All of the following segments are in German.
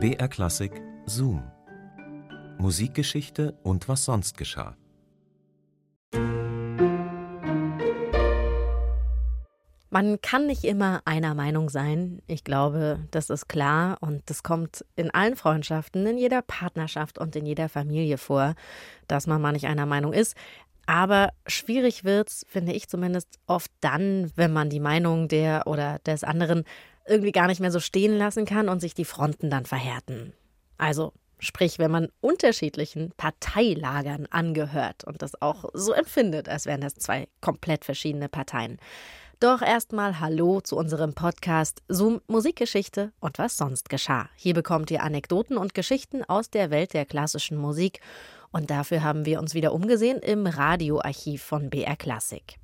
BR Klassik Zoom. Musikgeschichte und was sonst geschah. Man kann nicht immer einer Meinung sein. Ich glaube, das ist klar und das kommt in allen Freundschaften, in jeder Partnerschaft und in jeder Familie vor, dass man mal nicht einer Meinung ist. Aber schwierig wird's, finde ich zumindest, oft dann, wenn man die Meinung der oder des anderen irgendwie gar nicht mehr so stehen lassen kann und sich die Fronten dann verhärten. Also, sprich, wenn man unterschiedlichen Parteilagern angehört und das auch so empfindet, als wären das zwei komplett verschiedene Parteien. Doch erstmal Hallo zu unserem Podcast Zoom Musikgeschichte und was sonst geschah. Hier bekommt ihr Anekdoten und Geschichten aus der Welt der klassischen Musik und dafür haben wir uns wieder umgesehen im Radioarchiv von BR Classic.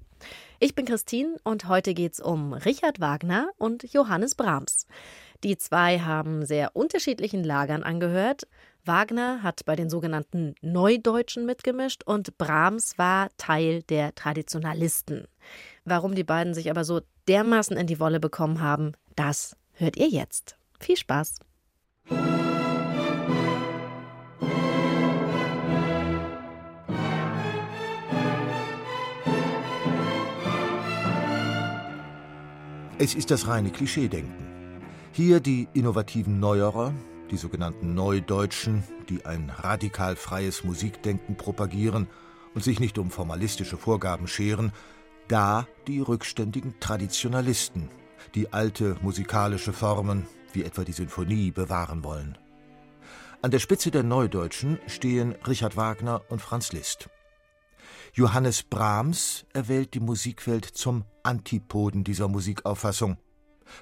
Ich bin Christine und heute geht's um Richard Wagner und Johannes Brahms. Die zwei haben sehr unterschiedlichen Lagern angehört. Wagner hat bei den sogenannten Neudeutschen mitgemischt und Brahms war Teil der Traditionalisten. Warum die beiden sich aber so dermaßen in die Wolle bekommen haben, das hört ihr jetzt. Viel Spaß! Es ist das reine Klischeedenken. Hier die innovativen Neuerer, die sogenannten Neudeutschen, die ein radikal freies Musikdenken propagieren und sich nicht um formalistische Vorgaben scheren, da die rückständigen Traditionalisten, die alte musikalische Formen, wie etwa die Sinfonie, bewahren wollen. An der Spitze der Neudeutschen stehen Richard Wagner und Franz Liszt. Johannes Brahms erwählt die Musikwelt zum Antipoden dieser Musikauffassung.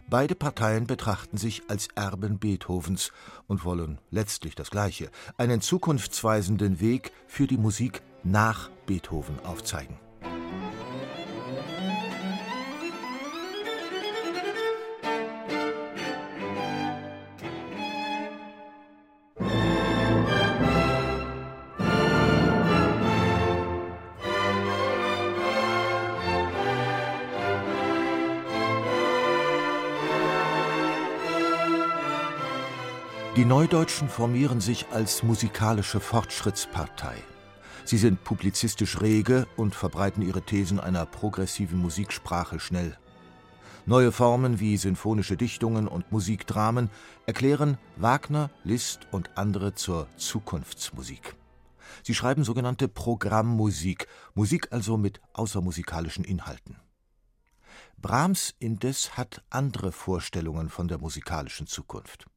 Beide Parteien betrachten sich als Erben Beethovens und wollen letztlich das Gleiche, einen zukunftsweisenden Weg für die Musik nach Beethoven aufzeigen. Die Neudeutschen formieren sich als musikalische Fortschrittspartei. Sie sind publizistisch rege und verbreiten ihre Thesen einer progressiven Musiksprache schnell. Neue Formen wie sinfonische Dichtungen und Musikdramen erklären Wagner, Liszt und andere zur Zukunftsmusik. Sie schreiben sogenannte Programmmusik, Musik also mit außermusikalischen Inhalten. Brahms indes hat andere Vorstellungen von der musikalischen Zukunft.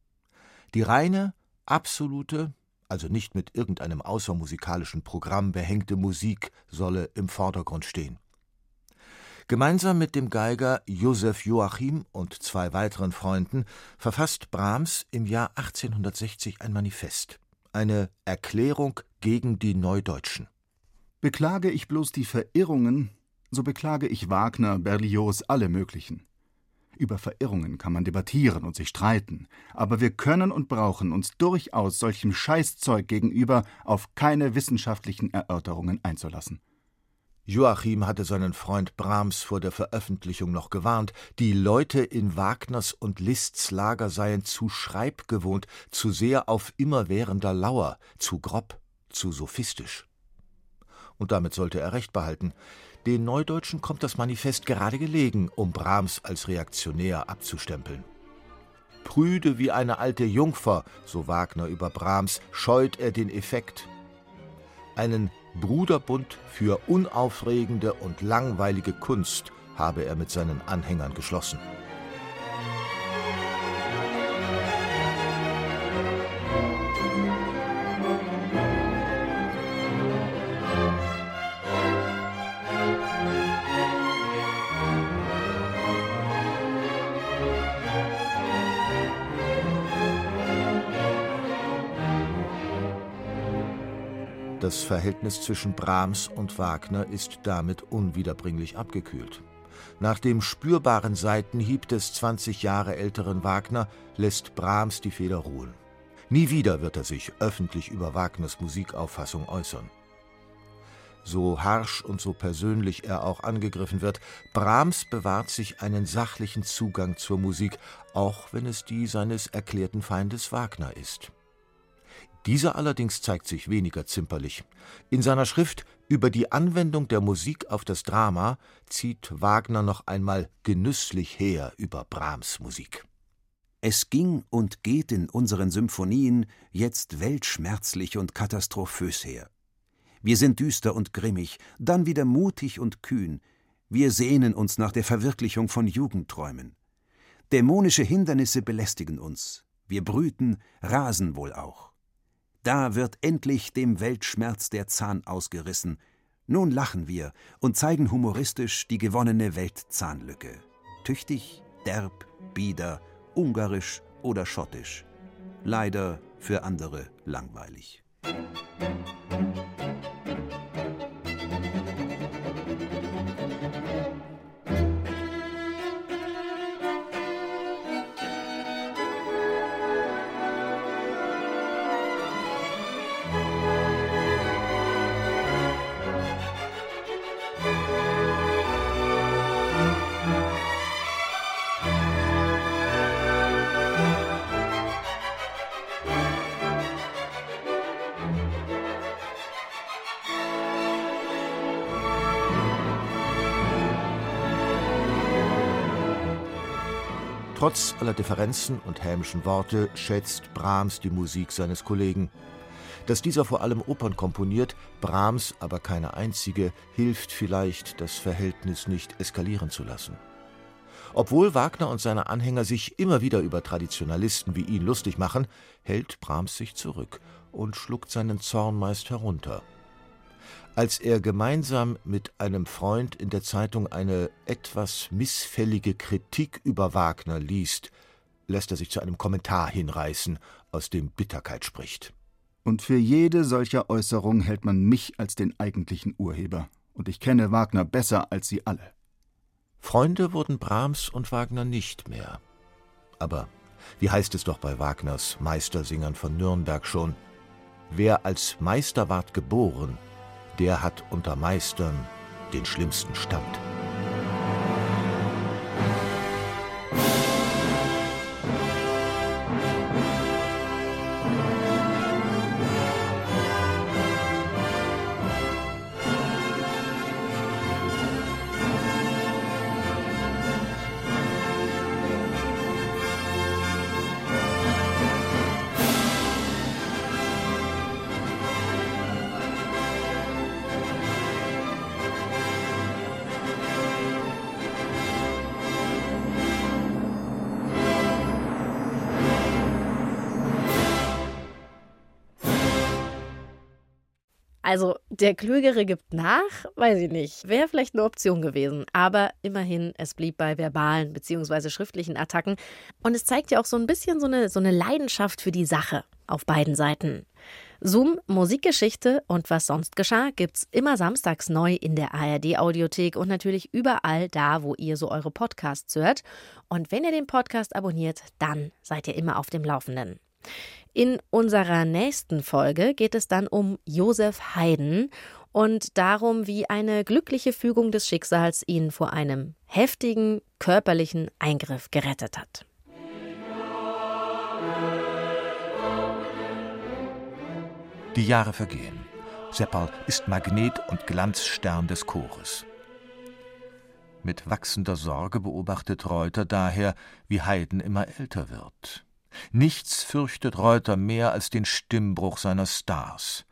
Die reine, absolute, also nicht mit irgendeinem außermusikalischen Programm behängte Musik solle im Vordergrund stehen. Gemeinsam mit dem Geiger Josef Joachim und zwei weiteren Freunden verfasst Brahms im Jahr 1860 ein Manifest, eine Erklärung gegen die Neudeutschen. Beklage ich bloß die Verirrungen, so beklage ich Wagner, Berlioz, alle möglichen. Über Verirrungen kann man debattieren und sich streiten, aber wir können und brauchen uns durchaus solchem Scheißzeug gegenüber auf keine wissenschaftlichen Erörterungen einzulassen. Joachim hatte seinen Freund Brahms vor der Veröffentlichung noch gewarnt, die Leute in Wagners und Liszts Lager seien zu schreibgewohnt, zu sehr auf immerwährender Lauer, zu grob, zu sophistisch. Und damit sollte er recht behalten. Den Neudeutschen kommt das Manifest gerade gelegen, um Brahms als reaktionär abzustempeln. Prüde wie eine alte Jungfer, so Wagner über Brahms, scheut er den Effekt. Einen Bruderbund für unaufregende und langweilige Kunst habe er mit seinen Anhängern geschlossen. Das Verhältnis zwischen Brahms und Wagner ist damit unwiederbringlich abgekühlt. Nach dem spürbaren Seitenhieb des 20 Jahre älteren Wagner lässt Brahms die Feder ruhen. Nie wieder wird er sich öffentlich über Wagners Musikauffassung äußern. so harsch und so persönlich er auch angegriffen wird, Brahms bewahrt sich einen sachlichen Zugang zur Musik, auch wenn es die seines erklärten Feindes Wagner ist. Dieser allerdings zeigt sich weniger zimperlich. In seiner Schrift über die Anwendung der Musik auf das Drama zieht Wagner noch einmal genüsslich her über Brahms Musik. Es ging und geht in unseren Symphonien jetzt weltschmerzlich und katastrophös her. Wir sind düster und grimmig, dann wieder mutig und kühn. Wir sehnen uns nach der Verwirklichung von Jugendträumen. Dämonische Hindernisse belästigen uns. Wir brüten, rasen wohl auch. Da wird endlich dem Weltschmerz der Zahn ausgerissen. Nun lachen wir und zeigen humoristisch die gewonnene Weltzahnlücke. Tüchtig, derb, bieder, ungarisch oder schottisch. Leider für andere langweilig. Trotz aller Differenzen und hämischen Worte schätzt Brahms die Musik seines Kollegen. Dass dieser vor allem Opern komponiert, Brahms aber keine einzige, hilft vielleicht, das Verhältnis nicht eskalieren zu lassen. Obwohl Wagner und seine Anhänger sich immer wieder über Traditionalisten wie ihn lustig machen, hält Brahms sich zurück und schluckt seinen Zorn meist herunter. Als er gemeinsam mit einem Freund in der Zeitung eine etwas missfällige Kritik über Wagner liest, lässt er sich zu einem Kommentar hinreißen, aus dem Bitterkeit spricht. Und für jede solcher Äußerung hält man mich als den eigentlichen Urheber, und ich kenne Wagner besser als Sie alle. Freunde wurden Brahms und Wagner nicht mehr. Aber wie heißt es doch bei Wagners Meistersingern von Nürnberg schon? Wer als Meister ward geboren, der hat unter Meistern den schlimmsten Stand. Also der Klügere gibt nach, weiß ich nicht. Wäre vielleicht eine Option gewesen. Aber immerhin, es blieb bei verbalen bzw. schriftlichen Attacken. Und es zeigt ja auch so ein bisschen so eine, so eine Leidenschaft für die Sache auf beiden Seiten. Zoom, Musikgeschichte und was sonst geschah, gibt's immer samstags neu in der ARD-Audiothek und natürlich überall da, wo ihr so eure Podcasts hört. Und wenn ihr den Podcast abonniert, dann seid ihr immer auf dem Laufenden. In unserer nächsten Folge geht es dann um Josef Haydn und darum, wie eine glückliche Fügung des Schicksals ihn vor einem heftigen körperlichen Eingriff gerettet hat. Die Jahre vergehen. Seppal ist Magnet und Glanzstern des Chores. Mit wachsender Sorge beobachtet Reuter daher, wie Haydn immer älter wird. Nichts fürchtet Reuter mehr als den Stimmbruch seiner Stars.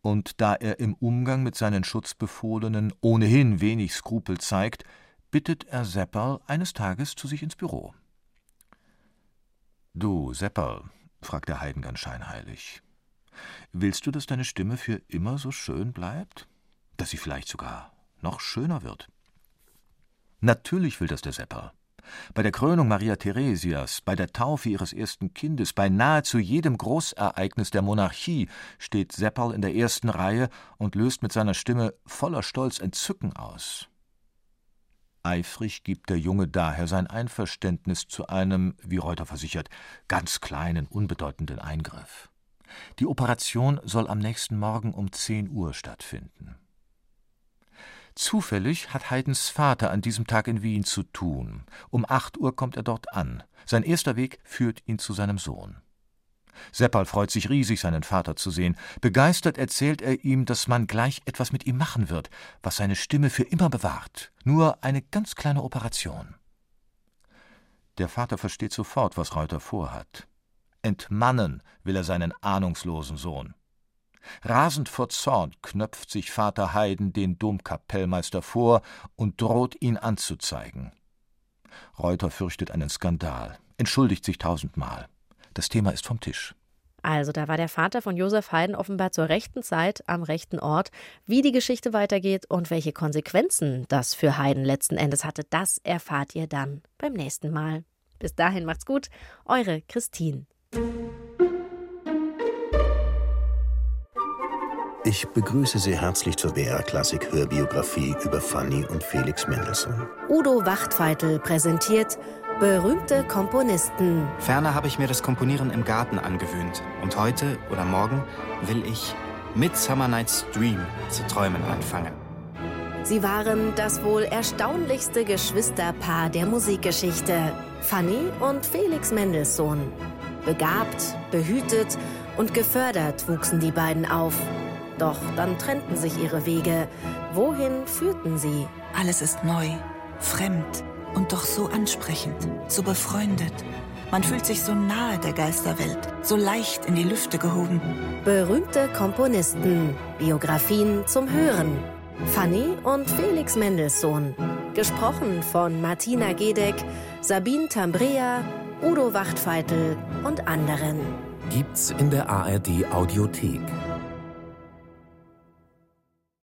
Und da er im Umgang mit seinen Schutzbefohlenen ohnehin wenig Skrupel zeigt, bittet er Sepperl eines Tages zu sich ins Büro. Du, Sepperl, fragt der Heiden ganz scheinheilig, willst du, dass deine Stimme für immer so schön bleibt? Dass sie vielleicht sogar noch schöner wird? Natürlich will das der Sepperl. Bei der Krönung Maria Theresias, bei der Taufe ihres ersten Kindes, bei nahezu jedem Großereignis der Monarchie steht Seppal in der ersten Reihe und löst mit seiner Stimme voller Stolz Entzücken aus. Eifrig gibt der Junge daher sein Einverständnis zu einem, wie Reuter versichert, ganz kleinen, unbedeutenden Eingriff. Die Operation soll am nächsten Morgen um zehn Uhr stattfinden. Zufällig hat Haydns Vater an diesem Tag in Wien zu tun. Um acht Uhr kommt er dort an. Sein erster Weg führt ihn zu seinem Sohn. Seppal freut sich riesig, seinen Vater zu sehen. Begeistert erzählt er ihm, dass man gleich etwas mit ihm machen wird, was seine Stimme für immer bewahrt. Nur eine ganz kleine Operation. Der Vater versteht sofort, was Reuter vorhat. Entmannen will er seinen ahnungslosen Sohn. Rasend vor Zorn knöpft sich Vater Heiden den Domkapellmeister vor und droht ihn anzuzeigen. Reuter fürchtet einen Skandal, entschuldigt sich tausendmal. Das Thema ist vom Tisch. Also, da war der Vater von Josef Haydn offenbar zur rechten Zeit am rechten Ort. Wie die Geschichte weitergeht und welche Konsequenzen das für Haydn letzten Endes hatte, das erfahrt ihr dann beim nächsten Mal. Bis dahin macht's gut, eure Christine. Ich begrüße Sie herzlich zur BR Klassik Hörbiografie über Fanny und Felix Mendelssohn. Udo Wachtfeitel präsentiert berühmte Komponisten. Ferner habe ich mir das Komponieren im Garten angewöhnt. Und heute oder morgen will ich Midsummer Night's Dream zu träumen anfangen. Sie waren das wohl erstaunlichste Geschwisterpaar der Musikgeschichte. Fanny und Felix Mendelssohn. Begabt, behütet und gefördert wuchsen die beiden auf. Doch dann trennten sich ihre Wege. Wohin führten sie? Alles ist neu, fremd und doch so ansprechend, so befreundet. Man fühlt sich so nahe der Geisterwelt, so leicht in die Lüfte gehoben. Berühmte Komponisten, Biografien zum Hören. Fanny und Felix Mendelssohn. Gesprochen von Martina Gedeck, Sabine Tambrea, Udo Wachtfeitel und anderen. Gibt's in der ARD Audiothek.